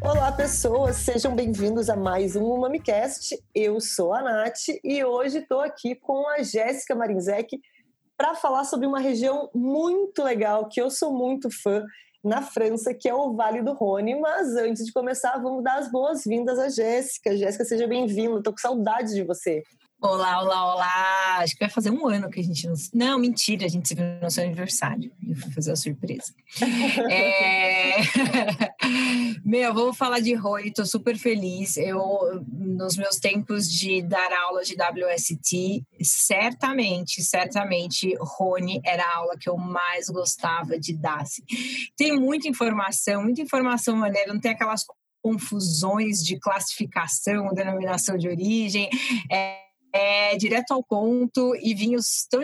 Olá, pessoas, sejam bem-vindos a mais um MamiCast. Eu sou a Nath e hoje estou aqui com a Jéssica Marinzec para falar sobre uma região muito legal que eu sou muito fã na França, que é o Vale do Rhône. Mas antes de começar, vamos dar as boas-vindas a Jéssica. Jéssica, seja bem-vinda. Estou com saudade de você. Olá, olá, olá. Acho que vai fazer um ano que a gente não. Não, mentira, a gente se viu no seu aniversário. Eu fui fazer a surpresa. é... Meu, vamos falar de Rony, tô super feliz. Eu, nos meus tempos de dar aula de WST, certamente, certamente, Rony era a aula que eu mais gostava de dar. Assim. Tem muita informação, muita informação maneira, não tem aquelas confusões de classificação, denominação de origem. É é direto ao ponto e vinhos tão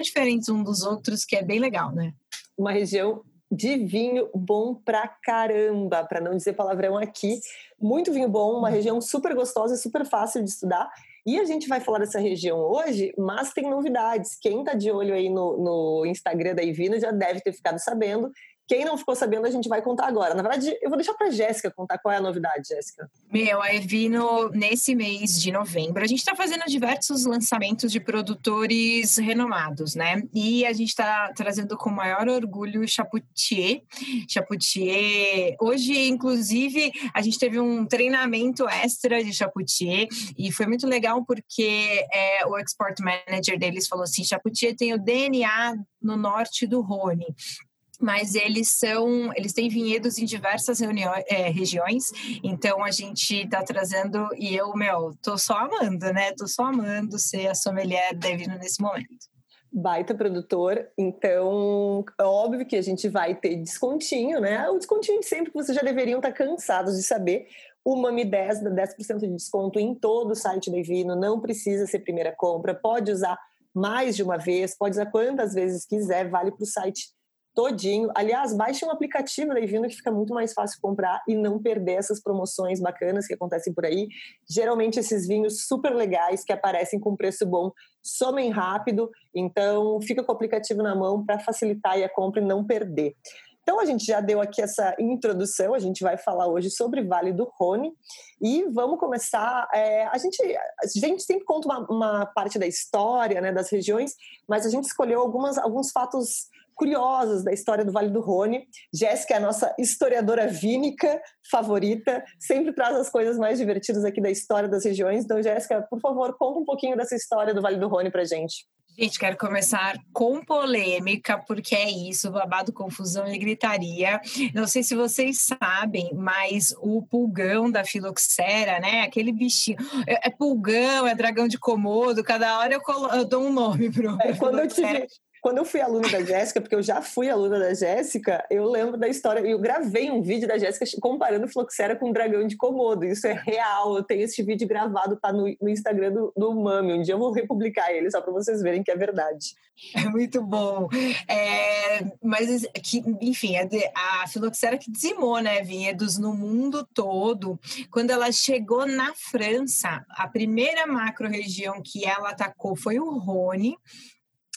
diferentes um dos outros que é bem legal, né? Uma região de vinho bom pra caramba, para não dizer palavrão aqui. Muito vinho bom, uma região super gostosa super fácil de estudar. E a gente vai falar dessa região hoje, mas tem novidades. Quem tá de olho aí no, no Instagram da Ivino já deve ter ficado sabendo quem não ficou sabendo, a gente vai contar agora. Na verdade, eu vou deixar para Jéssica contar qual é a novidade, Jéssica. Meu, a Evino, nesse mês de novembro, a gente está fazendo diversos lançamentos de produtores renomados, né? E a gente está trazendo com maior orgulho Chapoutier. Chapoutier. Hoje, inclusive, a gente teve um treinamento extra de Chapoutier e foi muito legal porque é, o Export Manager deles falou assim: Chapoutier tem o DNA no norte do Rhône mas eles são, eles têm vinhedos em diversas reuniões, é, regiões, então a gente está trazendo, e eu, meu, tô só amando, né? Tô só amando ser a sommelier da Evino nesse momento. Baita produtor, então é óbvio que a gente vai ter descontinho, né? O descontinho de sempre que vocês já deveriam estar tá cansados de saber. O Mami 10 dá 10% de desconto em todo o site da Evino, não precisa ser primeira compra, pode usar mais de uma vez, pode usar quantas vezes quiser, vale para o site todinho. Aliás, baixe um aplicativo da Ivino que fica muito mais fácil comprar e não perder essas promoções bacanas que acontecem por aí. Geralmente esses vinhos super legais que aparecem com preço bom somem rápido, então fica com o aplicativo na mão para facilitar a compra e não perder. Então a gente já deu aqui essa introdução, a gente vai falar hoje sobre Vale do Rhône e vamos começar. É, a, gente, a gente sempre conta uma, uma parte da história né, das regiões, mas a gente escolheu algumas, alguns fatos curiosas da história do Vale do Rhône. Jéssica é a nossa historiadora vínica favorita, sempre traz as coisas mais divertidas aqui da história das regiões. Então, Jéssica, por favor, conta um pouquinho dessa história do Vale do Rhône para gente. Gente, quero começar com polêmica, porque é isso, babado, confusão e gritaria. Não sei se vocês sabem, mas o pulgão da filoxera, né? Aquele bichinho. É, é pulgão, é dragão de comodo, cada hora eu, colo... eu dou um nome pro. É, quando eu tive quando eu fui aluna da Jéssica, porque eu já fui aluna da Jéssica, eu lembro da história. Eu gravei um vídeo da Jéssica comparando Floxera com o dragão de Komodo. Isso é real. Eu tenho esse vídeo gravado, tá no, no Instagram do, do Mami. Um dia eu vou republicar ele, só para vocês verem que é verdade. É muito bom. É, mas, que, enfim, a, a filoxera que dizimou né, vinhedos no mundo todo. Quando ela chegou na França, a primeira macro-região que ela atacou foi o Rhône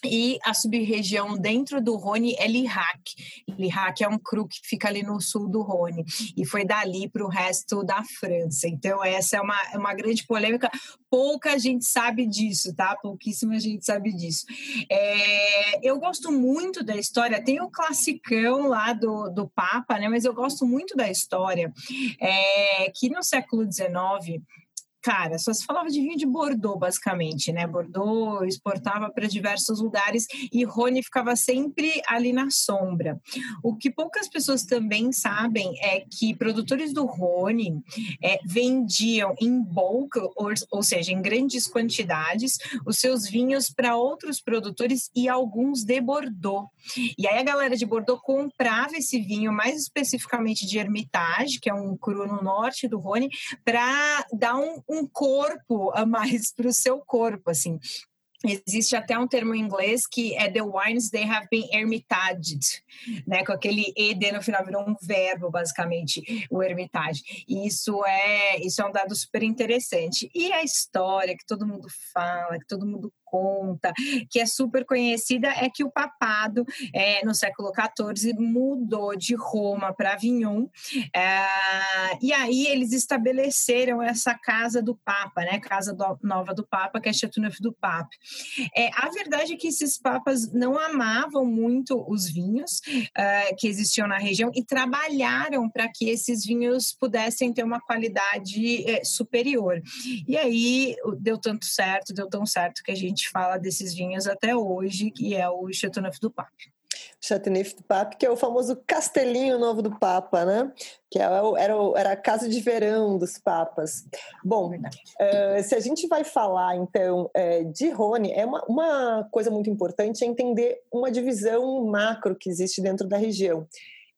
e a sub-região dentro do Rhône é Lirac. Lirac é um cru que fica ali no sul do Rhône. E foi dali para o resto da França. Então, essa é uma, é uma grande polêmica. Pouca gente sabe disso, tá? Pouquíssima gente sabe disso. É, eu gosto muito da história. Tem o classicão lá do, do Papa, né? Mas eu gosto muito da história. É, que no século XIX cara, só se falava de vinho de Bordeaux, basicamente, né? Bordeaux exportava para diversos lugares e Rhône ficava sempre ali na sombra. O que poucas pessoas também sabem é que produtores do Rhône é, vendiam em bulk, ou, ou seja, em grandes quantidades, os seus vinhos para outros produtores e alguns de Bordeaux. E aí a galera de Bordeaux comprava esse vinho, mais especificamente de Hermitage, que é um cru no norte do Rhône, para dar um um corpo a mais para o seu corpo, assim. Existe até um termo em inglês que é the wines they have been hermitaged, né? Com aquele ed no final virou um verbo basicamente, o hermitage. E isso é isso é um dado super interessante. E a história que todo mundo fala, que todo mundo conta, que é super conhecida, é que o papado, é, no século XIV, mudou de Roma para Avignon, é, e aí eles estabeleceram essa casa do Papa, né, casa do, nova do Papa, que é Chateauneuf do Pape. É, a verdade é que esses papas não amavam muito os vinhos é, que existiam na região e trabalharam para que esses vinhos pudessem ter uma qualidade é, superior. E aí deu tanto certo, deu tão certo que a gente gente fala desses vinhos até hoje, que é o Chateauneuf do Pape. Chateauneuf do Pape, que é o famoso castelinho novo do Papa, né? Que é era, era a casa de verão dos papas. Bom, uh, se a gente vai falar, então, uh, de Rhône, é uma, uma coisa muito importante é entender uma divisão macro que existe dentro da região,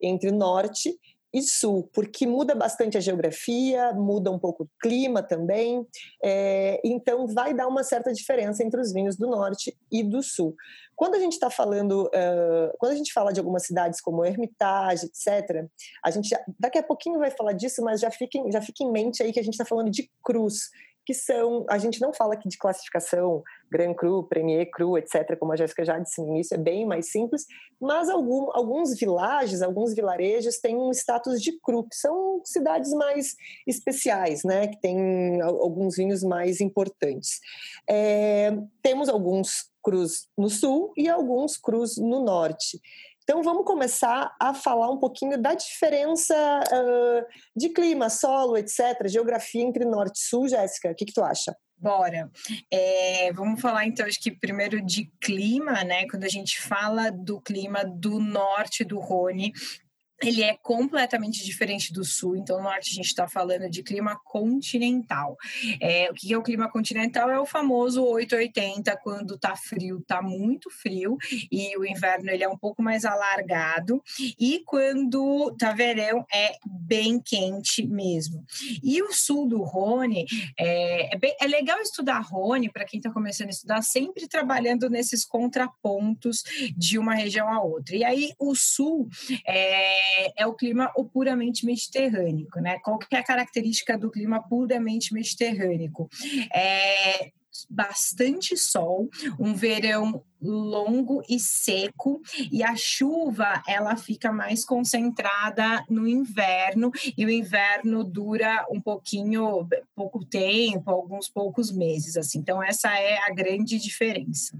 entre norte e sul, porque muda bastante a geografia, muda um pouco o clima também, é, então vai dar uma certa diferença entre os vinhos do norte e do sul. Quando a gente está falando, uh, quando a gente fala de algumas cidades como Hermitage, etc., a gente já, daqui a pouquinho vai falar disso, mas já fique, já fique em mente aí que a gente está falando de cruz, que são, a gente não fala aqui de classificação Grand Cru, Premier Cru, etc., como a Jéssica já disse no início, é bem mais simples, mas algum, alguns vilages, alguns vilarejos têm um status de cru, que são cidades mais especiais, né, que têm alguns vinhos mais importantes. É, temos alguns crus no sul e alguns crus no norte. Então vamos começar a falar um pouquinho da diferença uh, de clima, solo, etc., geografia entre norte e sul, Jéssica. O que, que tu acha? Bora. É, vamos falar então, acho que primeiro de clima, né? Quando a gente fala do clima do norte do Rhône, ele é completamente diferente do sul. Então, no norte a gente está falando de clima continental. É, o que é o clima continental? É o famoso 880, quando tá frio, tá muito frio, e o inverno ele é um pouco mais alargado, e quando tá verão é bem quente mesmo. E o sul do Rhône, é, é, bem, é legal estudar Rhône, para quem está começando a estudar, sempre trabalhando nesses contrapontos de uma região a outra. E aí, o sul é é, é, o clima o puramente mediterrâneo, né? Qual que é a característica do clima puramente mediterrâneo? É bastante sol, um verão longo e seco e a chuva ela fica mais concentrada no inverno e o inverno dura um pouquinho pouco tempo, alguns poucos meses assim. Então essa é a grande diferença.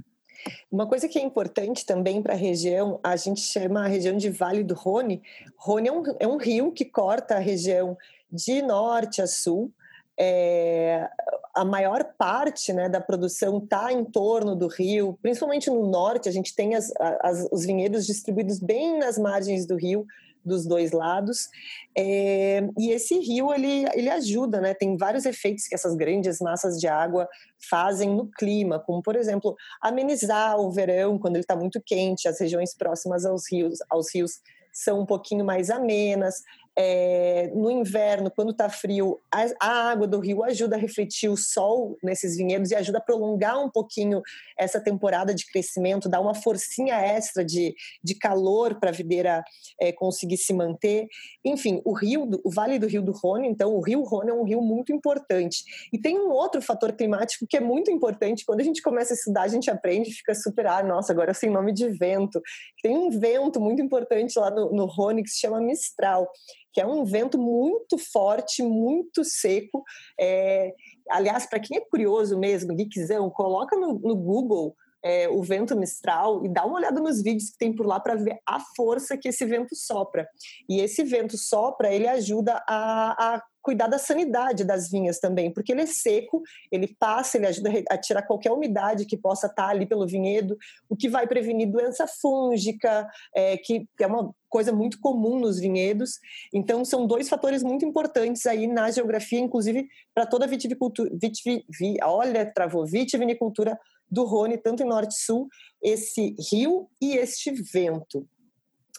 Uma coisa que é importante também para a região, a gente chama a região de Vale do Rhône. Rhône é um, é um rio que corta a região de norte a sul. É, a maior parte né, da produção está em torno do rio, principalmente no norte, a gente tem as, as, os vinhedos distribuídos bem nas margens do rio, dos dois lados. É, e esse rio ele, ele ajuda, né? Tem vários efeitos que essas grandes massas de água fazem no clima, como por exemplo amenizar o verão quando ele está muito quente, as regiões próximas aos rios, aos rios são um pouquinho mais amenas, é, no inverno, quando está frio, a, a, água do rio ajuda a refletir o sol nesses vinhedos e ajuda a prolongar um pouquinho essa temporada de crescimento, dá uma forcinha extra de, de calor para a videira é, conseguir se manter. Enfim, o rio, o Vale do Rio do Rhône, então, o Rio Rhône é um rio muito importante. E tem um outro fator climático que é muito importante. Quando a gente começa a estudar, a gente aprende, fica super, ah, nossa, agora sei nome de vento. Tem um vento muito importante lá no, no Rhône que se chama Mistral que é um vento muito forte, muito seco. É, aliás, para quem é curioso mesmo, geekzão, coloca no, no Google é, o vento mistral e dá uma olhada nos vídeos que tem por lá para ver a força que esse vento sopra. E esse vento sopra, ele ajuda a, a cuidar da sanidade das vinhas também, porque ele é seco, ele passa, ele ajuda a tirar qualquer umidade que possa estar ali pelo vinhedo, o que vai prevenir doença fúngica, é, que é uma coisa muito comum nos vinhedos. Então, são dois fatores muito importantes aí na geografia, inclusive para toda a vitivinicultura, vitivi, olha, travou, vitivinicultura do Rhône, tanto em norte e sul, esse rio e este vento.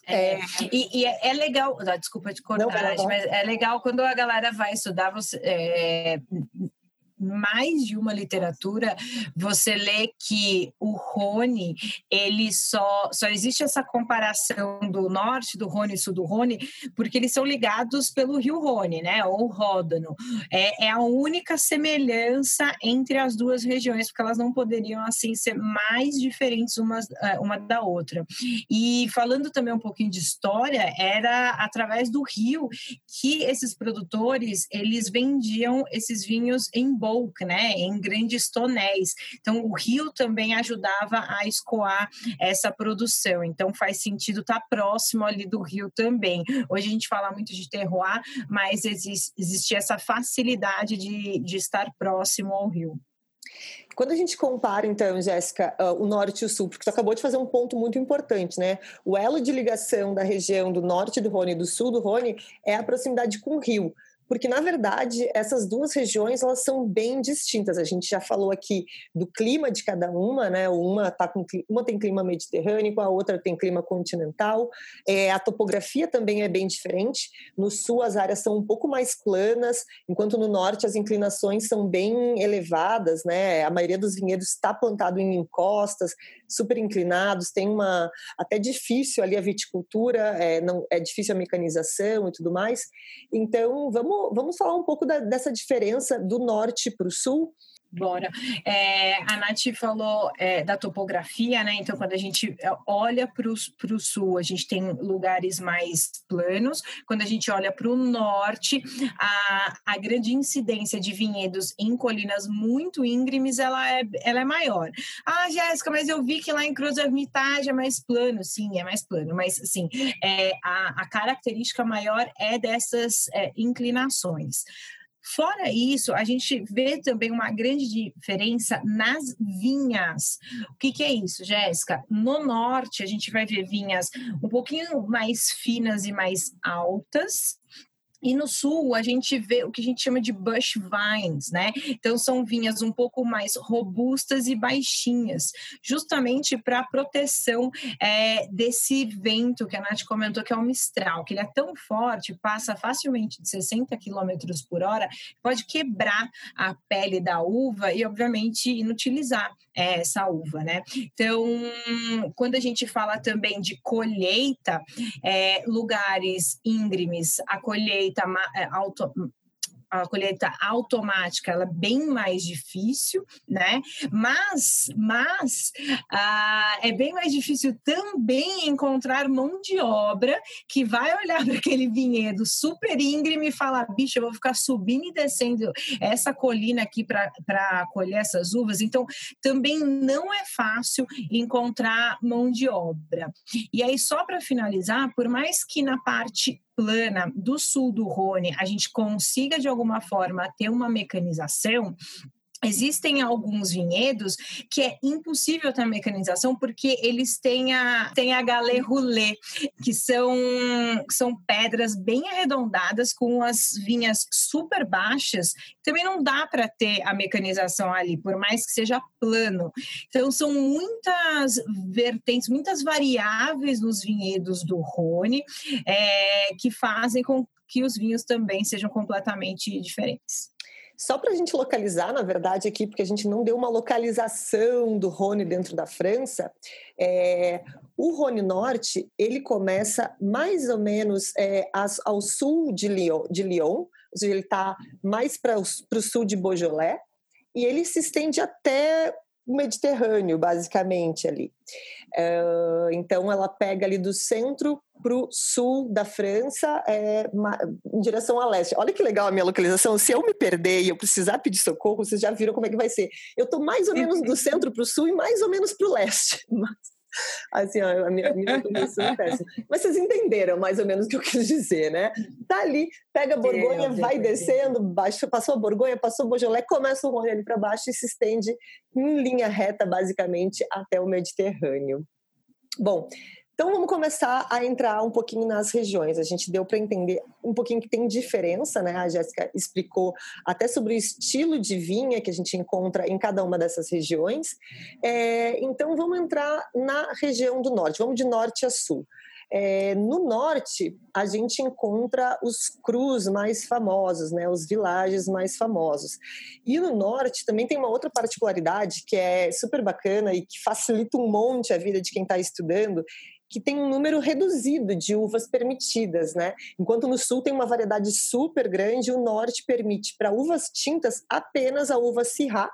É, e, e é, é, legal, desculpa te cortar, não, mas é legal quando a galera vai estudar, você, é, mais de uma literatura você lê que o Rhône, ele só, só existe essa comparação do norte do Rhône e sul do Rhône, porque eles são ligados pelo rio Rhône, né, ou Ródano. É, é a única semelhança entre as duas regiões, porque elas não poderiam, assim, ser mais diferentes uma, é, uma da outra. E falando também um pouquinho de história, era através do rio que esses produtores, eles vendiam esses vinhos em bulk, né, em grandes tonéis. Então, o rio também ajudava a escoar essa produção. Então, faz sentido estar tá próximo ali do rio também. Hoje a gente fala muito de terroir, mas existe, existe essa facilidade de, de estar próximo ao rio. Quando a gente compara, então, Jéssica, uh, o norte e o sul, porque você acabou de fazer um ponto muito importante, né? O elo de ligação da região do norte do Rhône e do sul do Rhône é a proximidade com o rio porque na verdade essas duas regiões elas são bem distintas. A gente já falou aqui do clima de cada uma, né? Uma tá com uma tem clima mediterrâneo, a outra tem clima continental. É, a topografia também é bem diferente. No sul as áreas são um pouco mais planas, enquanto no norte as inclinações são bem elevadas, né? A maioria dos vinhedos está plantado em encostas, super inclinados. Tem uma até difícil ali a viticultura, é, não é difícil a mecanização e tudo mais. Então vamos vamos, falar um pouco da, dessa diferença do norte para o sul. Bora. É, a Nath falou é, da topografia, né? Então, quando a gente é, olha para o sul, a gente tem lugares mais planos. Quando a gente olha para o norte, a, a grande incidência de vinhedos em colinas muito íngremes, ela é, ela é maior. Ah, Jéssica, mas eu vi que lá em Cruz Hermitage é mais plano. Sim, é mais plano. Mas, assim, é, a, a característica maior é dessas é, inclinações. Fora isso, a gente vê também uma grande diferença nas vinhas. O que, que é isso, Jéssica? No norte, a gente vai ver vinhas um pouquinho mais finas e mais altas, e no sul a gente vê o que a gente chama de bush vines, né? Então são vinhas um pouco mais robustas e baixinhas, justamente para proteção é, desse vento que a Nath comentou que é o mistral, que ele é tão forte, passa facilmente de 60 km por hora, pode quebrar a pele da uva e obviamente inutilizar é, essa uva, né? Então, quando a gente fala também de colheita, é, lugares íngremes, a colheita é, auto, a colheita automática ela é bem mais difícil, né? Mas, mas ah, é bem mais difícil também encontrar mão de obra que vai olhar para aquele vinhedo super íngreme e falar, bicho, eu vou ficar subindo e descendo essa colina aqui para colher essas uvas. Então, também não é fácil encontrar mão de obra. E aí, só para finalizar, por mais que na parte plana do sul do Rhône a gente consiga de alguma forma ter uma mecanização, Existem alguns vinhedos que é impossível ter mecanização porque eles têm a, têm a galé roulé, que são, são pedras bem arredondadas com as vinhas super baixas. Também não dá para ter a mecanização ali, por mais que seja plano. Então, são muitas vertentes, muitas variáveis nos vinhedos do Rhône é, que fazem com que os vinhos também sejam completamente diferentes. Só para a gente localizar, na verdade, aqui, porque a gente não deu uma localização do Rhône dentro da França, é, o Rhône Norte ele começa mais ou menos é, ao sul de Lyon, de Lyon ou seja, ele está mais para o sul de Beaujolais, e ele se estende até o Mediterrâneo, basicamente, ali. Uh, então, ela pega ali do centro para o sul da França, é, em direção a leste. Olha que legal a minha localização. Se eu me perder e eu precisar pedir socorro, vocês já viram como é que vai ser. Eu estou mais ou menos do centro para o sul e mais ou menos para o leste. Assim, ó, a minha, minha é péssima. Mas vocês entenderam mais ou menos o que eu quis dizer, né? Tá ali, pega a Borgonha, vai descendo, baixo, passou a Borgonha, passou o Beaujolais, começa o Rhône ali para baixo e se estende em linha reta, basicamente, até o Mediterrâneo. Bom, então vamos começar a entrar um pouquinho nas regiões. A gente deu para entender um pouquinho que tem diferença, né? A Jéssica explicou até sobre o estilo de vinha que a gente encontra em cada uma dessas regiões. É, então vamos entrar na região do norte. Vamos de norte a sul. É, no norte, a gente encontra os crus mais famosos, né, os villages mais famosos. E no norte também tem uma outra particularidade que é super bacana e que facilita um monte a vida de quem está estudando, que tem um número reduzido de uvas permitidas, né? Enquanto no sul tem uma variedade super grande, o norte permite para uvas tintas apenas a uva Syrah,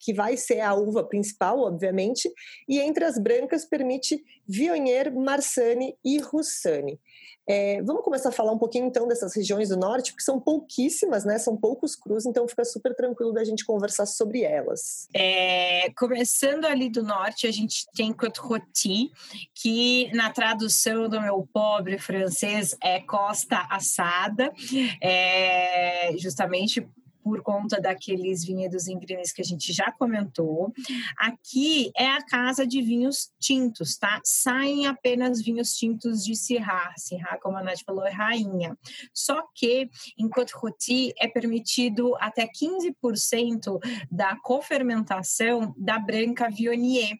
que vai ser a uva principal, obviamente, e entre as brancas permite Viognier, Marsanne e Roussanne. É, vamos começar a falar um pouquinho então dessas regiões do norte, porque são pouquíssimas, né? São poucos crus, então fica super tranquilo da gente conversar sobre elas. É, começando ali do norte, a gente tem Côte Rôti, que na tradução do meu pobre francês é costa assada, é, justamente por conta daqueles vinhedos ingrenes que a gente já comentou. Aqui é a casa de vinhos tintos, tá? Saem apenas vinhos tintos de Syrah. Syrah, como a Nath falou, é rainha. Só que em Côte Rôti é permitido até 15% da cofermentação da branca Viognier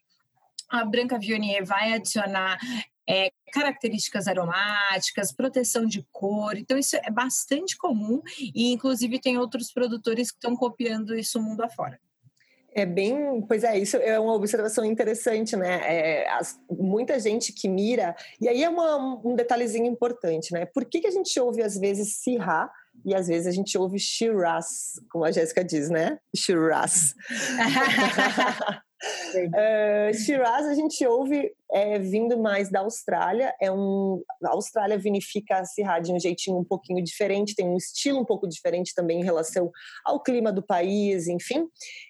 a Branca Viognier vai adicionar é, características aromáticas, proteção de cor. Então, isso é bastante comum e, inclusive, tem outros produtores que estão copiando isso mundo afora. É bem, pois é, isso é uma observação interessante, né? É, as, muita gente que mira, e aí é uma, um detalhezinho importante, né? Por que, que a gente ouve às vezes Sirra e às vezes a gente ouve Shiraz, como a Jéssica diz, né? Shiraz. Uh, Shiraz a gente ouve é, vindo mais da Austrália. É um, a Austrália vinifica a Syrah de um jeitinho um pouquinho diferente, tem um estilo um pouco diferente também em relação ao clima do país, enfim.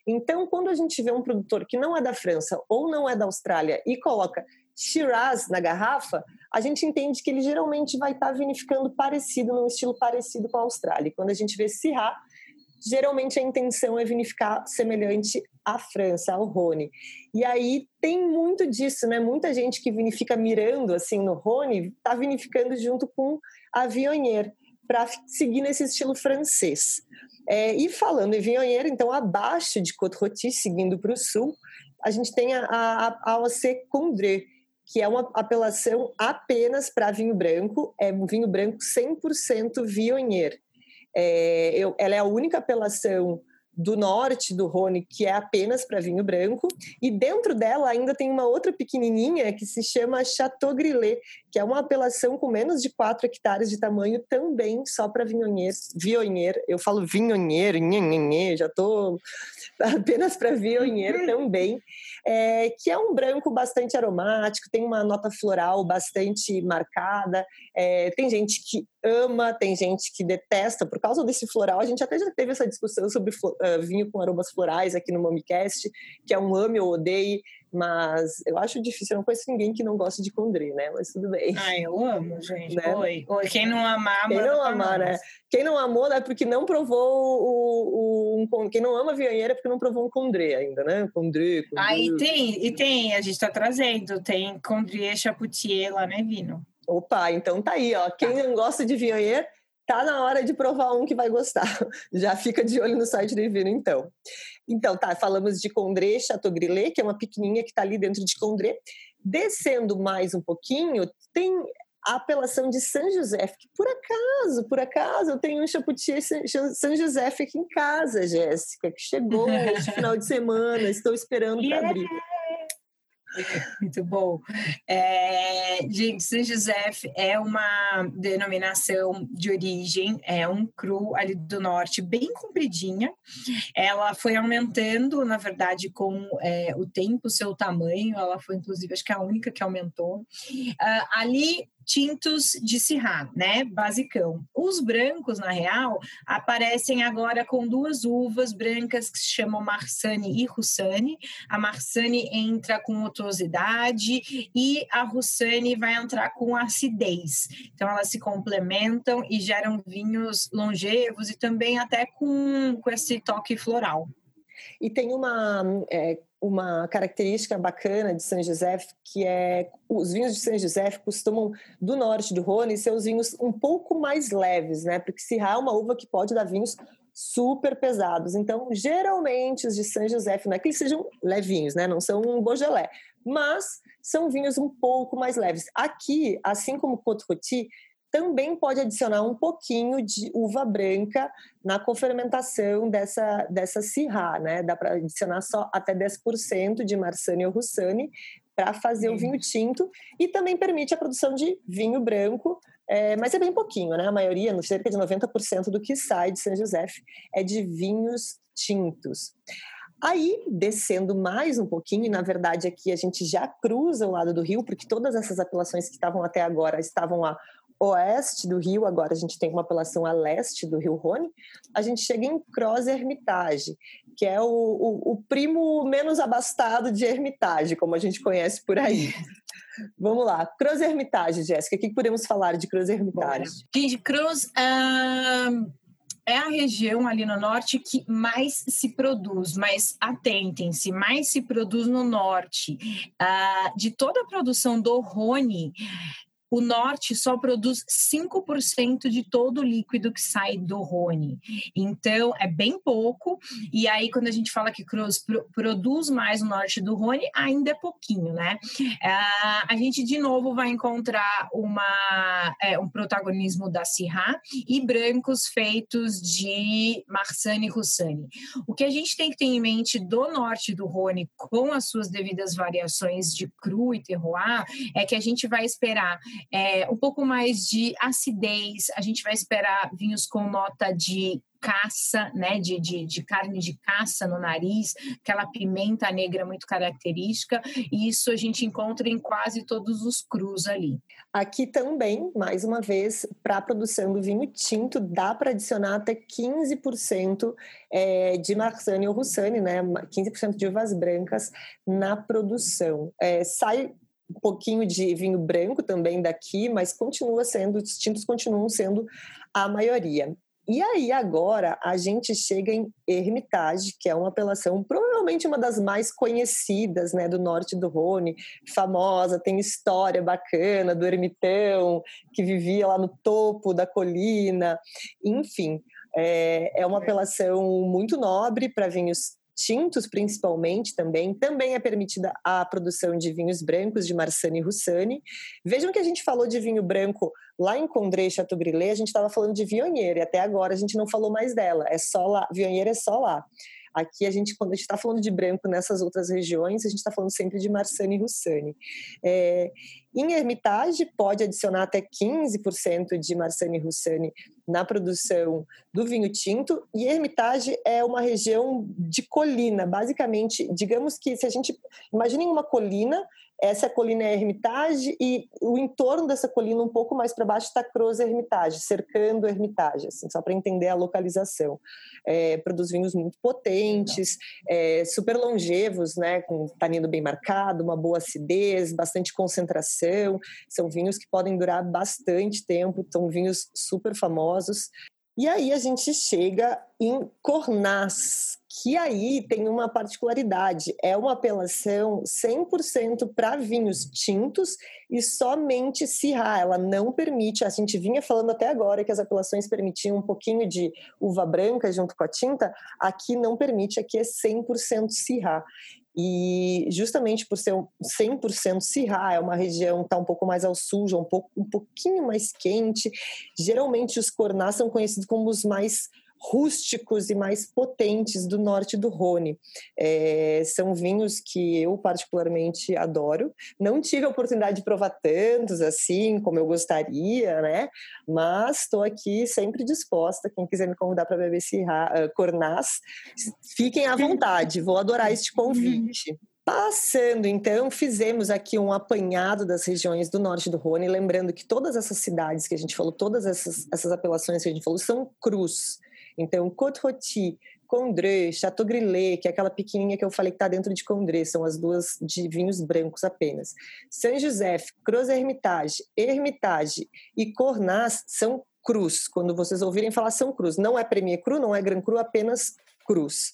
Então, quando a gente vê um produtor que não é da França ou não é da Austrália e coloca Shiraz na garrafa, a gente entende que ele geralmente vai estar vinificando parecido, num estilo parecido com a Austrália. quando a gente vê Syrah, geralmente a intenção é vinificar semelhante à França, ao Rhône. E aí tem muito disso, né? Muita gente que vinifica mirando assim no Rhône está vinificando junto com a Viognier para seguir nesse estilo francês. É, e falando em Viognier, então abaixo de Côte-Rôti, seguindo para o sul, a gente tem a, a, a Condré, que é uma apelação apenas para vinho branco, é um vinho branco 100% Viognier. É, eu, ela é a única apelação do norte do Rhône que é apenas para vinho branco e dentro dela ainda tem uma outra pequenininha que se chama Chateau Grillet, que é uma apelação com menos de 4 hectares de tamanho também só para vinhonher, vionher. Eu falo vinhonheiro, já estou apenas para vionher também é, que é um branco bastante aromático, tem uma nota floral bastante marcada. É, tem gente que ama, tem gente que detesta por causa desse floral. A gente até já teve essa discussão sobre uh, vinho com aromas florais aqui no Momicast, que é um ame ou odeie. Mas eu acho difícil, eu não conheço ninguém que não goste de Condré, né? Mas tudo bem. Ah, eu amo, gente. Né? Oi. Oi. Quem não amar, Quem não amar, né? Quem não amou é porque não provou o, o um, quem não ama Vianheira é porque não provou um Condré ainda, né? Condré, Condré. Ah, e tem, e tem, a gente tá trazendo, tem Condré Chapoutier lá, né, Vino? Opa, então tá aí, ó. Quem não gosta de Vianheira tá na hora de provar um que vai gostar. Já fica de olho no site do Divino, então. Então, tá, falamos de Condré, Chateau-Grillet, que é uma pequenininha que está ali dentro de Condré. Descendo mais um pouquinho, tem a apelação de São José, que por acaso, por acaso, eu tenho um Chapoutier São José aqui em casa, Jéssica, que chegou esse final de semana, estou esperando para abrir. Muito bom. É, gente, São José é uma denominação de origem, é um cru ali do norte, bem compridinha. Ela foi aumentando, na verdade, com é, o tempo, seu tamanho. Ela foi, inclusive, acho que a única que aumentou. Uh, ali tintos de Syrah, né? Basicão. Os brancos, na real, aparecem agora com duas uvas brancas que se chamam Marsanne e Roussanne. A Marsanne entra com otosidade e a Roussanne vai entrar com acidez. Então, elas se complementam e geram vinhos longevos e também até com, com esse toque floral. E tem uma é, uma característica bacana de São José, que é os vinhos de São José costumam, do norte do Rhône, ser os vinhos um pouco mais leves, né? Porque Syrah é uma uva que pode dar vinhos super pesados. Então, geralmente os de São José, não é que eles sejam levinhos, né? Não são um Beaujolais, mas são vinhos um pouco mais leves. Aqui, assim como Côte também pode adicionar um pouquinho de uva branca na cofermentação dessa, dessa Syrah, né? Dá para adicionar só até 10% de Marsanne ou Roussanne para fazer o vinho tinto e também permite a produção de vinho branco, é, mas é bem pouquinho, né? A maioria, cerca de 90% do que sai de São José é de vinhos tintos. Aí, descendo mais um pouquinho, e na verdade aqui a gente já cruza o lado do rio, porque todas essas apelações que estavam até agora estavam a oeste do rio, agora a gente tem uma apelação a leste do rio Rhône, a gente chega em Cross Hermitage, que é o, o, o primo menos abastado de Hermitage, como a gente conhece por aí. Vamos lá, Cross Hermitage, Jéssica, o que podemos falar de Cross Hermitage? De Cross, é a região ali no norte que mais se produz, mas atentem-se, mais se produz no norte. Uh, de toda a produção do Rhône, o norte só produz 5% de todo o líquido que sai do Rhône. Então, é bem pouco. E aí, quando a gente fala que Cruz pro, produz mais no norte do Rhône, ainda é pouquinho, né? É, a gente, de novo, vai encontrar uma, é, um protagonismo da Syrah e brancos feitos de Marsanne e Roussanne. O que a gente tem que ter em mente do norte do Rhône, com as suas devidas variações de cru e terroir, é que a gente vai esperar é, um pouco mais de acidez, a gente vai esperar vinhos com nota de caça, né, de, de, de, carne de caça no nariz, aquela pimenta negra muito característica, e isso a gente encontra em quase todos os crus ali. Aqui também, mais uma vez, para a produção do vinho tinto, dá para adicionar até 15% é, de Marsanne ou Roussanne, né, 15% de uvas brancas na produção. É, sai um pouquinho de vinho branco também daqui, mas continua sendo, os tintos continuam sendo a maioria. E aí agora a gente chega em Hermitage, que é uma apelação provavelmente uma das mais conhecidas, né, do norte do Rhône, famosa, tem história bacana do ermitão que vivia lá no topo da colina, enfim, é, é uma apelação muito nobre para vinhos tintos principalmente também, também é permitida a produção de vinhos brancos de Marsanne e Roussanne. Vejam que a gente falou de vinho branco lá em Condré Chateaubriand, a gente estava falando de Viognier, e até agora a gente não falou mais dela, é só lá, Viognier é só lá. Aqui a gente, quando a gente está falando de branco nessas outras regiões, a gente está falando sempre de Marsanne e Roussanne. É, em Hermitage, pode adicionar até 15% de Marsanne e Roussanne na produção do vinho tinto. E Hermitage é uma região de colina, basicamente. Digamos que se a gente. Imaginem uma colina essa colina é a Hermitage e o entorno dessa colina, um pouco mais para baixo, está Croz Hermitage, cercando a Hermitage, assim, só para entender a localização. É, produz vinhos muito potentes, é, super longevos, né, com tanino bem marcado, uma boa acidez, bastante concentração. São vinhos que podem durar bastante tempo, são vinhos super famosos. E aí a gente chega em Cornas, que aí tem uma particularidade, é uma apelação 100% para vinhos tintos e somente Syrah, ela não permite, a gente vinha falando até agora que as apelações permitiam um pouquinho de uva branca junto com a tinta, aqui não permite, aqui é 100% Syrah. E justamente por ser 100% Syrah, é uma região que está um pouco mais ao sul, um, pouco, um pouquinho mais quente. Geralmente os cornás são conhecidos como os mais rústicos e mais potentes do norte do Rhône. É, são vinhos que eu particularmente adoro. Não tive a oportunidade de provar tantos assim como eu gostaria, né? Mas estou aqui sempre disposta. Quem quiser me convidar para beber Syrah, uh, Cornás, fiquem à vontade. Vou adorar este convite. Passando, então, fizemos aqui um apanhado das regiões do norte do Rhône, lembrando que todas essas cidades que a gente falou, todas essas, essas apelações que a gente falou, são cruz. Então, Côte-Rôti, Condré, Chateau Grillet, que é aquela pequenininha que eu falei que está dentro de Condré, são as duas de vinhos brancos apenas. Saint Joseph, Cruz Hermitage, Hermitage e Cornas são cruz. Quando vocês ouvirem falar são cruz, não é Premier Cru, não é Gran Cru, apenas cruz.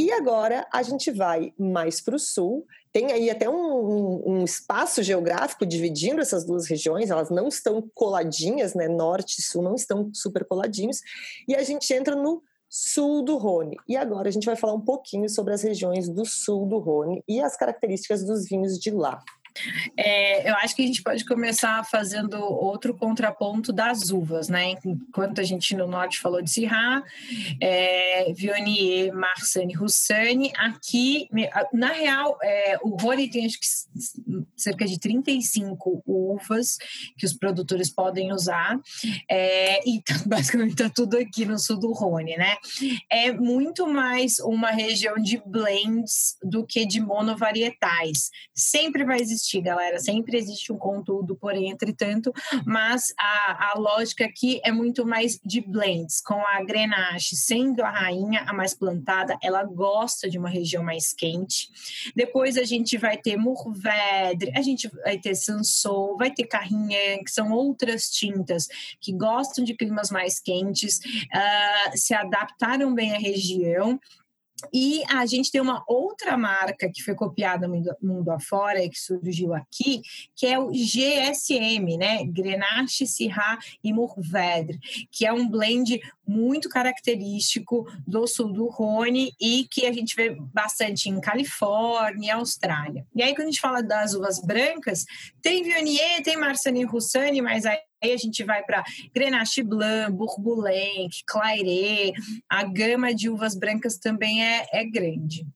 E agora a gente vai mais para o sul. Tem aí até um, um, um, espaço geográfico dividindo essas duas regiões, elas não estão coladinhas, né? Norte e sul não estão super coladinhos. E a gente entra no sul do Rhône. E agora a gente vai falar um pouquinho sobre as regiões do sul do Rhône e as características dos vinhos de lá. É, eu acho que a gente pode começar fazendo outro contraponto das uvas, né? Enquanto a gente no norte falou de Syrah, é, Viognier, Marsanne, Roussanne, aqui, na real, é, o Rony tem acho que cerca de 35 uvas que os produtores podem usar, é, e tá, basicamente está tudo aqui no sul do Rony, né? É muito mais uma região de blends do que de monovarietais. Sempre vai existir existir, galera. Sempre existe um conteúdo, porém, entretanto, mas a, a lógica aqui é muito mais de blends, com a Grenache sendo a rainha, a mais plantada, ela gosta de uma região mais quente. Depois a gente vai ter Mourvèdre, a gente vai ter Sansou, vai ter Carignan, que são outras tintas que gostam de climas mais quentes, uh, se adaptaram bem à região e a gente tem uma outra marca que foi copiada mundo, afora e que surgiu aqui, que é o GSM, né? Grenache, Syrah e Mourvèdre, que é um blend muito característico do sul do Rhône e que a gente vê bastante em Califórnia e Austrália. E aí, quando a gente fala das uvas brancas, tem Viognier, tem Marsanne Roussanne, mas aí Aí a gente vai para Grenache Blanc, Bourboulenc, Clairé. A gama de uvas brancas também é, é grande.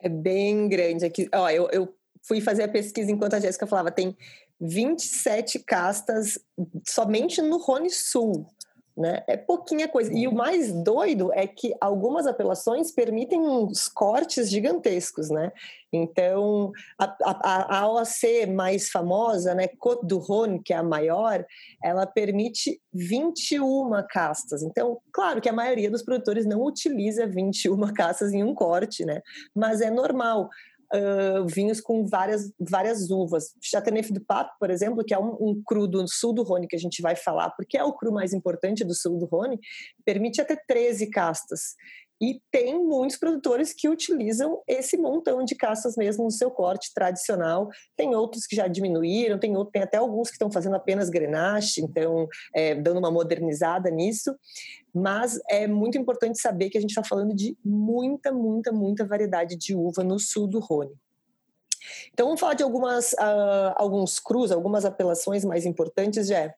É bem grande. Aqui, ó, eu, eu fui fazer a pesquisa enquanto a Jéssica falava, tem 27 castas somente no Rhône Sul né? É pouquinha coisa. E o mais doido é que algumas apelações permitem uns cortes gigantescos, né? Então, a, a, a OAC mais famosa, né, Côte du Rhône, que é a maior, ela permite 21 castas. Então, claro que a maioria dos produtores não utiliza 21 castas em um corte, né? Mas é normal uh, vinhos com várias, várias uvas. Chateauneuf do Pape, por exemplo, que é um, um, cru do sul do Rhône que a gente vai falar, porque é o cru mais importante do sul do Rhône, permite até 13 castas. E tem muitos produtores que utilizam esse montão de caças mesmo no seu corte tradicional. Tem outros que já diminuíram, tem, outro, tem até alguns que estão fazendo apenas grenache, então é, dando uma modernizada nisso. Mas é muito importante saber que a gente está falando de muita, muita, muita variedade de uva no sul do Rhône. Então vamos falar de algumas, uh, alguns crus, algumas apelações mais importantes, Jé.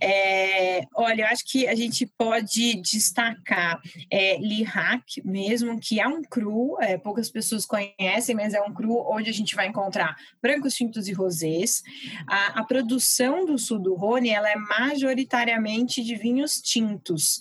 É, olha, eu acho que a gente pode destacar é, Lirac mesmo, que é um cru, é, poucas pessoas conhecem, mas é um cru onde a gente vai encontrar brancos, tintos e rosés. A, a produção do sul do Rhône, ela é majoritariamente de vinhos tintos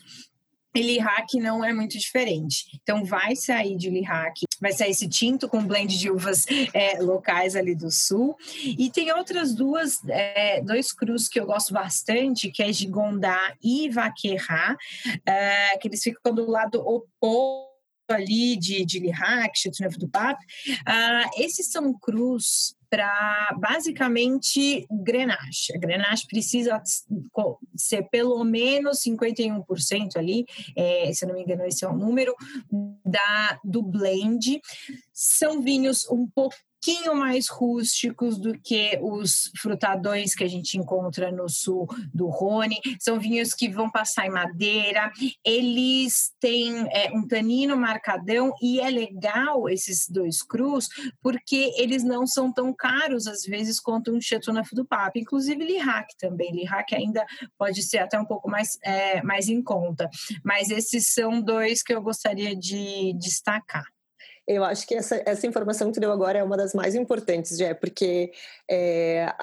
Lirac não é muito diferente. Então, vai sair de Lirac, vai sair esse tinto com blend de uvas é, locais ali do sul. E tem outras duas, é, dois crus que eu gosto bastante, que é Gigondá e Vaquerá, é, que eles ficam do lado oposto ali de, de Lirac, Chateauneuf do Pape. Uh, esses são crus para basicamente Grenache. A Grenache precisa ser pelo menos 51% ali, é, se não me engano, esse é o número da, do blend. São vinhos um pouco pouquinho mais rústicos do que os frutadões que a gente encontra no sul do Rhône. São vinhos que vão passar em madeira, eles têm é, um tanino marcadão e é legal esses dois crus porque eles não são tão caros às vezes quanto um Chateauneuf do Pape, inclusive Lirac também. Lirac ainda pode ser até um pouco mais, é, mais em conta, mas esses são dois que eu gostaria de destacar. Eu acho que essa, essa informação que tu deu agora é uma das mais importantes, já porque é,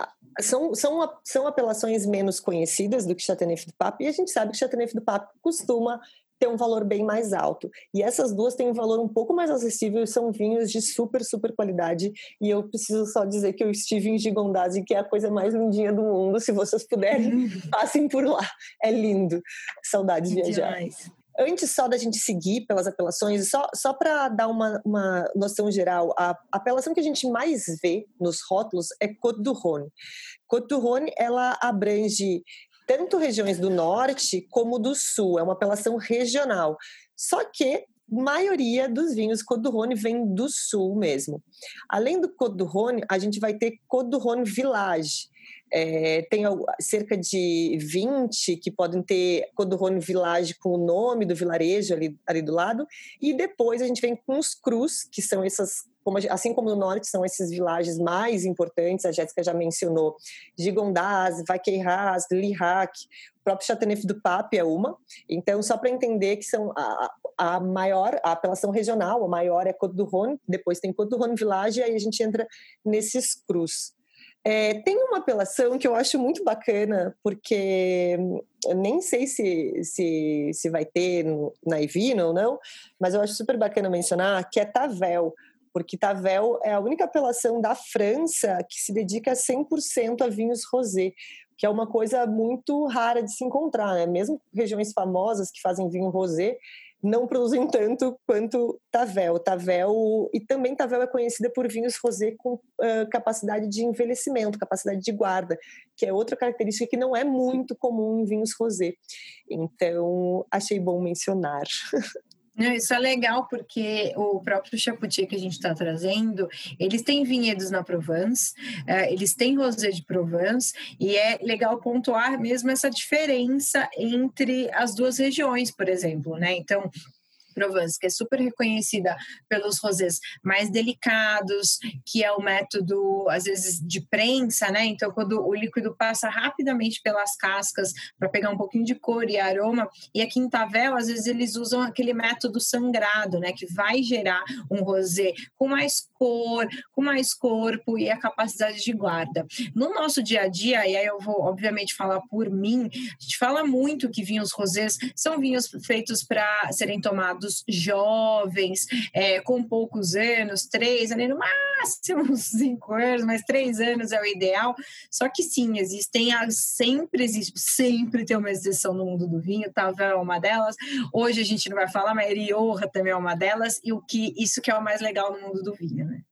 são, são, são apelações menos conhecidas do que Chateauneuf do Pape, e a gente sabe que Chateauneuf do Pape costuma ter um valor bem mais alto. E essas duas têm um valor um pouco mais acessível, são vinhos de super, super qualidade. E eu preciso só dizer que eu estive em Gigondade, que é a coisa mais lindinha do mundo. Se vocês puderem, passem por lá. É lindo. Saudade de viajar. Demais. Antes só da gente seguir pelas apelações, só, só para dar uma, uma noção geral, a apelação que a gente mais vê nos rótulos é Côte du Rhône. Côte du Rhône, ela abrange tanto regiões do norte como do sul, é uma apelação regional. Só que maioria dos vinhos Côte du Rhône vem do sul mesmo. Além do Côte du Rhône, a gente vai ter Côte du Rhône Village. É, tem cerca de 20 que podem ter Rhône Village com o nome do vilarejo ali, ali do lado. E depois a gente vem com os crus, que são essas como, assim como no norte são esses vilages mais importantes, a Jéssica já mencionou, Gigondas, Vaqueiras, Lirac, o próprio Chateauneuf do Pape é uma. Então, só para entender que são a, a maior, a apelação regional, a maior é Côte du Rhône, depois tem Côte du Rhône Village, e aí a gente entra nesses crus. É, tem uma apelação que eu acho muito bacana, porque eu nem sei se, se, se vai ter na Ivina ou não, mas eu acho super bacana mencionar, que é Tavel porque Tavel é a única apelação da França que se dedica 100% a vinhos rosé, que é uma coisa muito rara de se encontrar, né? Mesmo regiões famosas que fazem vinho rosé não produzem tanto quanto Tavel. Tavel e também Tavel é conhecida por vinhos rosé com uh, capacidade de envelhecimento, capacidade de guarda, que é outra característica que não é muito comum em vinhos rosé. Então, achei bom mencionar. Isso é legal porque o próprio Chaputi que a gente está trazendo, eles têm vinhedos na Provence, uh, eles têm rosé de Provence, e é legal pontuar mesmo essa diferença entre as duas regiões, por exemplo, né? Então, Provence, que é super reconhecida pelos rosés mais delicados, que é o método, às vezes, de prensa, né? Então, quando o líquido passa rapidamente pelas cascas para pegar um pouquinho de cor e aroma, e aqui em Tavel, às vezes, eles usam aquele método sangrado, né? Que vai gerar um rosé com mais cor, com mais corpo e a capacidade de guarda. No nosso dia a dia, e aí eu vou, obviamente, falar por mim, a gente fala muito que vinhos rosés são vinhos feitos para serem tomados jovens, é, com poucos anos, três, ali no máximo cinco anos, mas três anos é o ideal. Só que sim, existem, sempre existe, sempre tem uma exceção no mundo do vinho, Tavel é uma delas. Hoje a gente não vai falar, mas Rioja também é uma delas, e o que isso que é o mais legal no mundo do vinho, né?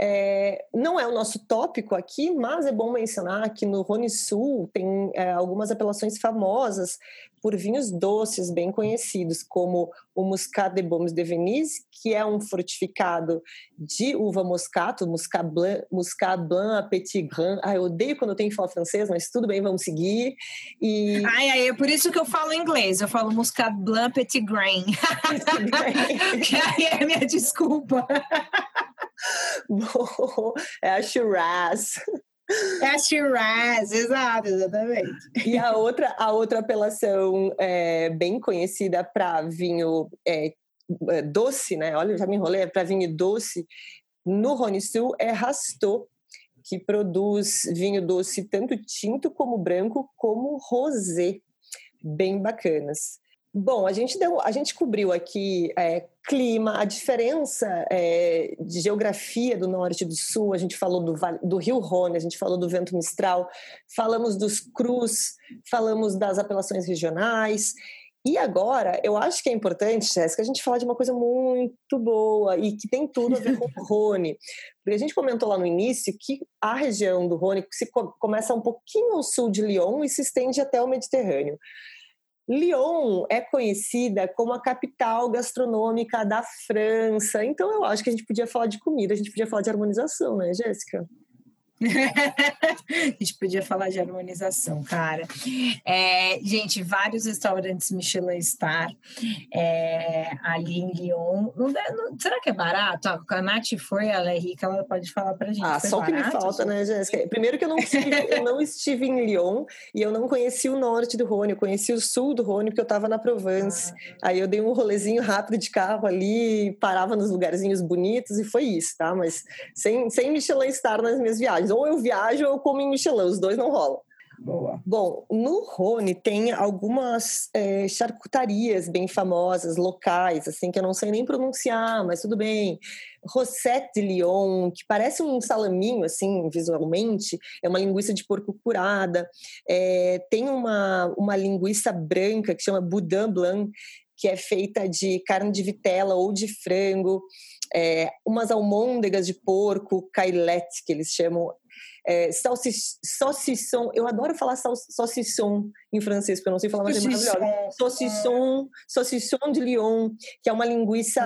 É, não é o nosso tópico aqui, mas é bom mencionar que no Rhône Sul tem é, algumas apelações famosas por vinhos doces bem conhecidos, como o Muscat de Beaumes de Venise, que é um fortificado de uva moscato, Muscat Blanc, Muscat Blanc Petit Grain. Ah, eu odeio quando eu tenho que falar francês, mas tudo bem, vamos seguir. E... Ai, ai, é por isso que eu falo inglês, eu falo Muscat Blanc Petit Grain. Petit que aí é minha desculpa. É a Shiraz. É a Shiraz, exato, exatamente. E a outra, a outra apelação é, bem conhecida para vinho é, é, doce, né? Olha, já me enrolei, é para vinho doce no Rhône Sul é Rastot, que produz vinho doce tanto tinto como branco como rosé, bem bacanas. Bom, a gente, deu, a gente cobriu aqui é, clima, a diferença é, de geografia do norte e do sul, a gente falou do, do Rio Rhône, a gente falou do vento mistral, falamos dos crus, falamos das apelações regionais. E agora, eu acho que é importante, Jéssica, a gente falar de uma coisa muito boa e que tem tudo a ver com o Rhône. Porque a gente comentou lá no início que a região do Rhône se começa um pouquinho ao sul de Lyon e se estende até o Mediterrâneo. Lyon é conhecida como a capital gastronômica da França, então eu acho que a gente podia falar de comida, a gente podia falar de harmonização, né, Jéssica? a gente podia falar de harmonização, cara. É, gente, vários restaurantes Michelin Star é, ali em Lyon. Não, não, será que é barato? A Nath foi, ela é rica, ela pode falar pra gente. Ah, só o que me falta, né, Jéssica? Primeiro que eu não, estive, eu não estive em Lyon e eu não conheci o norte do Rhône, eu conheci o sul do Rhône porque eu estava na Provence. Ah. Aí eu dei um rolezinho rápido de carro ali, parava nos lugarzinhos bonitos e foi isso, tá? Mas sem, sem Michelin Star nas minhas viagens ou eu viajo ou eu como em Michelin, os dois não rolam. Boa. Bom, no Rhône tem algumas é, charcutarias bem famosas, locais, assim, que eu não sei nem pronunciar, mas tudo bem. Rosette de Lyon, que parece um salaminho, assim, visualmente, é uma linguiça de porco curada. É, tem uma, uma linguiça branca que chama Boudin Blanc, que é feita de carne de vitela ou de frango. É, umas almôndegas de porco, cailete, que eles chamam, é, saucisson, eu adoro falar saucisson em francês, porque eu não sei falar, mas é maravilhoso. Saucisson, saucisson de Lyon, que é uma linguiça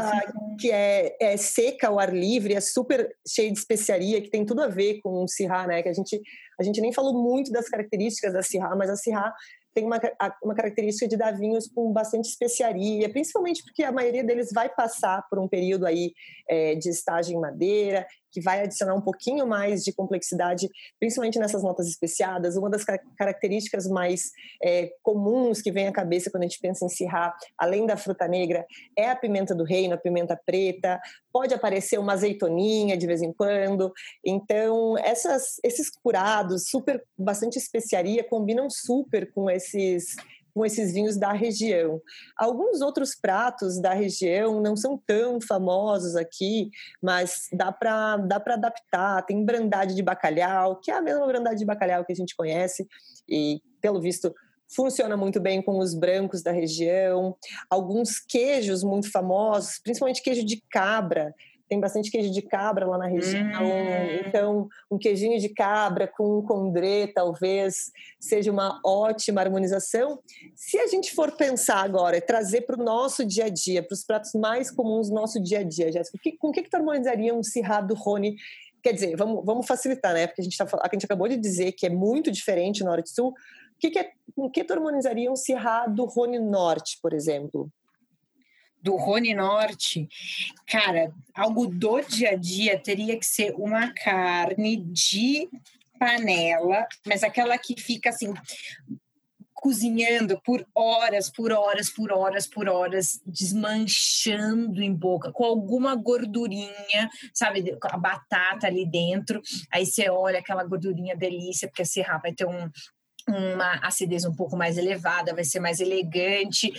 que é, é, seca ao ar livre, é super cheia de especiaria, que tem tudo a ver com o Syrah, né? Que a gente, a gente nem falou muito das características da Syrah, mas a Syrah tem uma, uma característica de dar vinhos com bastante especiaria, principalmente porque a maioria deles vai passar por um período aí é, de estágio em madeira, que vai adicionar um pouquinho mais de complexidade, principalmente nessas notas especiadas. Uma das características mais é, comuns que vem à cabeça quando a gente pensa em Syrah, além da fruta negra, é a pimenta do reino, a pimenta preta. Pode aparecer uma azeitoninha de vez em quando. Então, essas, esses curados, super, bastante especiaria, combinam super com esses com esses vinhos da região. Alguns outros pratos da região não são tão famosos aqui, mas dá para dá adaptar. Tem brandade de bacalhau, que é a mesma brandade de bacalhau que a gente conhece, e pelo visto funciona muito bem com os brancos da região. Alguns queijos muito famosos, principalmente queijo de cabra, tem bastante queijo de cabra lá na região. Hum. Então, um queijinho de cabra com um condré talvez seja uma ótima harmonização. Se a gente for pensar agora, trazer para o nosso dia a dia, para os pratos mais comuns do nosso dia a dia, Jéssica, com o que, que tu harmonizaria um cirrado Rony quer dizer, vamos, vamos facilitar, né? Porque a gente, tá, a gente acabou de dizer que é muito diferente Norte e Sul. O que, que é, com que tu harmonizaria um Cerrado Rony Norte, por exemplo? Do Rony Norte, cara, algo do dia a dia teria que ser uma carne de panela, mas aquela que fica assim cozinhando por horas, por horas, por horas, por horas, desmanchando em boca, com alguma gordurinha, sabe, a batata ali dentro. Aí você olha aquela gordurinha delícia, porque a serra vai ter um, uma acidez um pouco mais elevada, vai ser mais elegante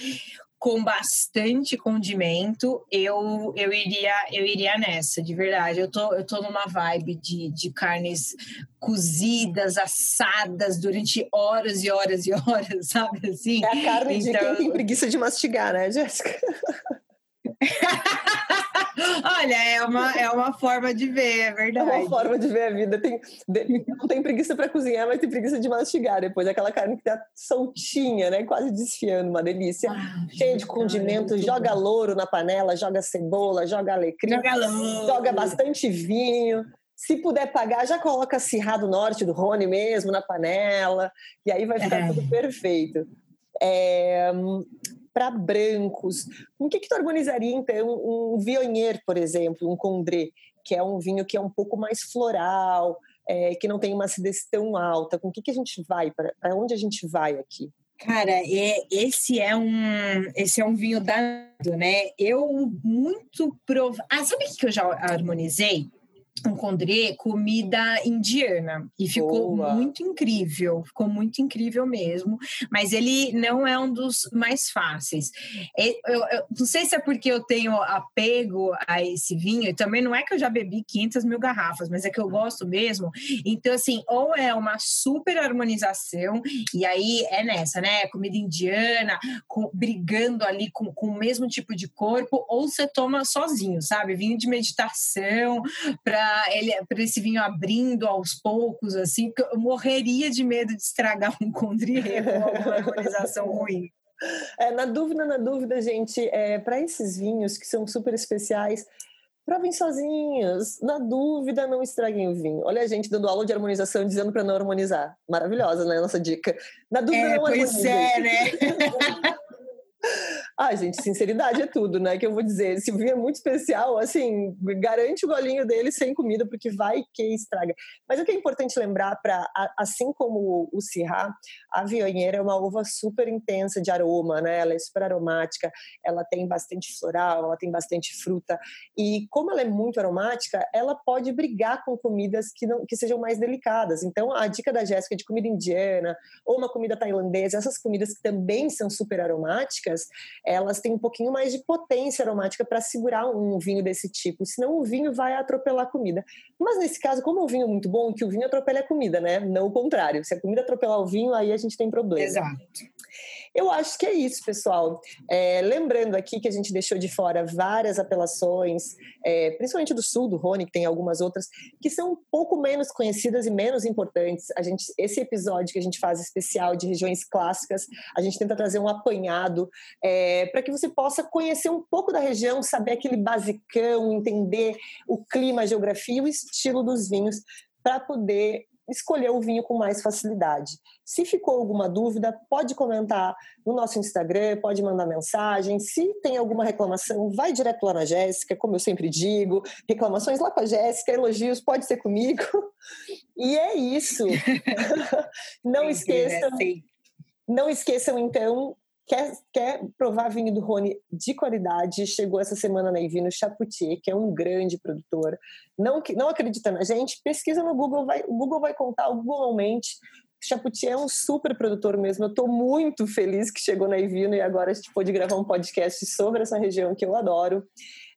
com bastante condimento, eu, eu, iria, eu iria nessa, de verdade. Eu tô, eu tô numa vibe de, de carnes cozidas, assadas durante horas e horas e horas, sabe assim? É a carne então... de quem então tem preguiça de mastigar, né, Jéssica? Olha, é uma, é uma forma de ver, é verdade. É uma forma de ver a vida. Tem, não tem preguiça para cozinhar, mas tem preguiça de mastigar depois. Aquela carne que tá soltinha, né? Quase desfiando, uma delícia. Ah, Cheia de condimento, joga louro na panela, joga cebola, joga alecrim. Joga louro. Joga bastante vinho. Se puder pagar, já coloca Cirrado Norte do Rony mesmo na panela. E aí vai ficar é. tudo perfeito. É, para brancos. Com que, que tu harmonizaria, então, um Viognier, por exemplo, um Condré, que é um vinho que é um pouco mais floral, é, que não tem uma acidez tão alta? Com que, que a gente vai? Para onde a gente vai aqui? Cara, é, esse é um esse é um vinho dado, né? Eu muito prov... Ah, sabe o que eu já harmonizei? Um condré comida indiana e ficou Boa. muito incrível, ficou muito incrível mesmo, mas ele não é um dos mais fáceis. Eu, eu, eu, não sei se é porque eu tenho apego a esse vinho, e também não é que eu já bebi 500 mil garrafas, mas é que eu gosto mesmo. Então, assim, ou é uma super harmonização, e aí é nessa, né? Comida indiana, com, brigando ali com, com o mesmo tipo de corpo, ou você toma sozinho, sabe? Vinho de meditação para ele para esse vinho abrindo aos poucos, assim, porque eu morreria de medo de estragar um condrier com alguma harmonização ruim. É, na dúvida, na dúvida, gente, é, para esses vinhos que são super especiais, provem sozinhos. Na dúvida, não estraguem o vinho. Olha a gente dando aula de harmonização dizendo para não harmonizar. Maravilhosa, né? Nossa dica. Na dúvida, é, não pois é, né? Ah, gente, sinceridade é tudo, né? Que eu vou dizer. Se vinho é muito especial, assim, garante o golinho dele sem comida, porque vai que estraga. Mas o que é importante lembrar, para assim como o Syrah, a Viognier é uma uva super intensa de aroma, né? Ela é super aromática, ela tem bastante floral, ela tem bastante fruta. E como ela é muito aromática, ela pode brigar com comidas que, não, que sejam mais delicadas. Então, a dica da Jéssica de comida indiana ou uma comida tailandesa, essas comidas que também são super aromáticas, elas têm um pouquinho mais de potência aromática para segurar um vinho desse tipo, senão o vinho vai atropelar a comida. Mas nesse caso, como o vinho é muito bom, que o vinho atropela a comida, né? Não o contrário. Se a comida atropelar o vinho, aí a gente tem problema. Exato. Eu acho que é isso, pessoal. É, lembrando aqui que a gente deixou de fora várias apelações, é, principalmente do sul do Rony, que tem algumas outras, que são um pouco menos conhecidas e menos importantes. A gente, esse episódio que a gente faz especial de regiões clássicas, a gente tenta trazer um apanhado é, para que você possa conhecer um pouco da região, saber aquele basicão, entender o clima, a geografia e o estilo dos vinhos, para poder escolher o vinho com mais facilidade. Se ficou alguma dúvida, pode comentar no nosso Instagram, pode mandar mensagem. Se tem alguma reclamação, vai direto lá na Jéssica, como eu sempre digo. Reclamações lá com a Jéssica, elogios pode ser comigo. E é isso. não esqueçam. Não esqueçam, então, Quer, quer provar vinho do Rony de qualidade? Chegou essa semana na Ivino Chapoutier, que é um grande produtor. Não, não acredita na gente? Pesquisa no Google, vai, o Google vai contar, o Google aumente. Chapoutier é um super produtor mesmo. Eu estou muito feliz que chegou na Ivino e agora a gente pôde gravar um podcast sobre essa região que eu adoro.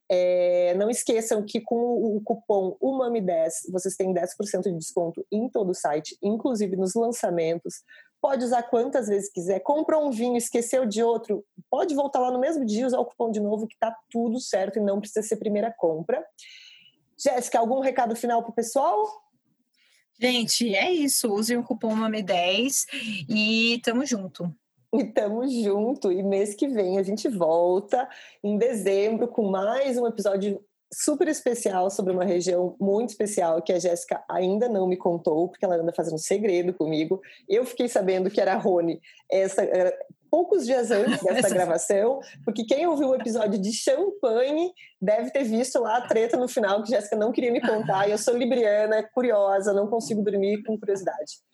É, não esqueçam que com o cupom UMAMI10 vocês têm 10% de desconto em todo o site, inclusive nos lançamentos pode usar quantas vezes quiser. Comprou um vinho, esqueceu de outro, pode voltar lá no mesmo dia, usar o cupom de novo, que tá tudo certo e não precisa ser primeira compra. Jéssica, algum recado final para o pessoal? Gente, é isso. Usem o cupom MAME10 e tamo junto. E tamo junto. E mês que vem a gente volta em dezembro com mais um episódio super especial sobre uma região muito especial que a Jéssica ainda não me contou, porque ela anda fazendo segredo comigo. Eu fiquei sabendo que era Rony essa, era poucos dias antes dessa gravação, porque quem ouviu o episódio de Champagne deve ter visto lá a treta no final que a Jéssica não queria me contar. E eu sou libriana, curiosa, não consigo dormir com curiosidade.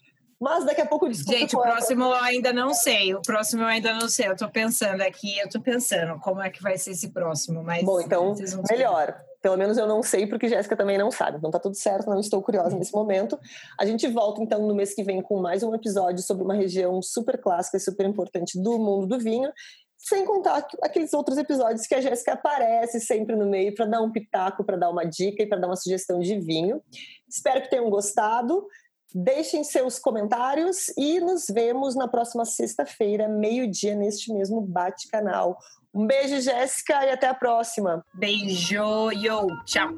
Mas daqui a pouco desculpa. Gente, o próximo eu ainda não sei. O próximo eu ainda não sei. Eu tô pensando aqui, eu tô pensando como é que vai ser esse próximo. Mas Bom, então, melhor. Pelo menos eu não sei, porque Jéssica também não sabe. Então tá tudo certo, não estou curiosa nesse momento. A gente volta então no mês que vem com mais um episódio sobre uma região super clássica e super importante do mundo do vinho. Sem contar aqueles outros episódios que a Jéssica aparece sempre no meio para dar um pitaco, para dar uma dica e para dar uma sugestão de vinho. Espero que tenham gostado. Deixem seus comentários e nos vemos na próxima sexta-feira, meio-dia, neste mesmo bate-canal. Um beijo, Jéssica, e até a próxima. Beijo, yo, tchau.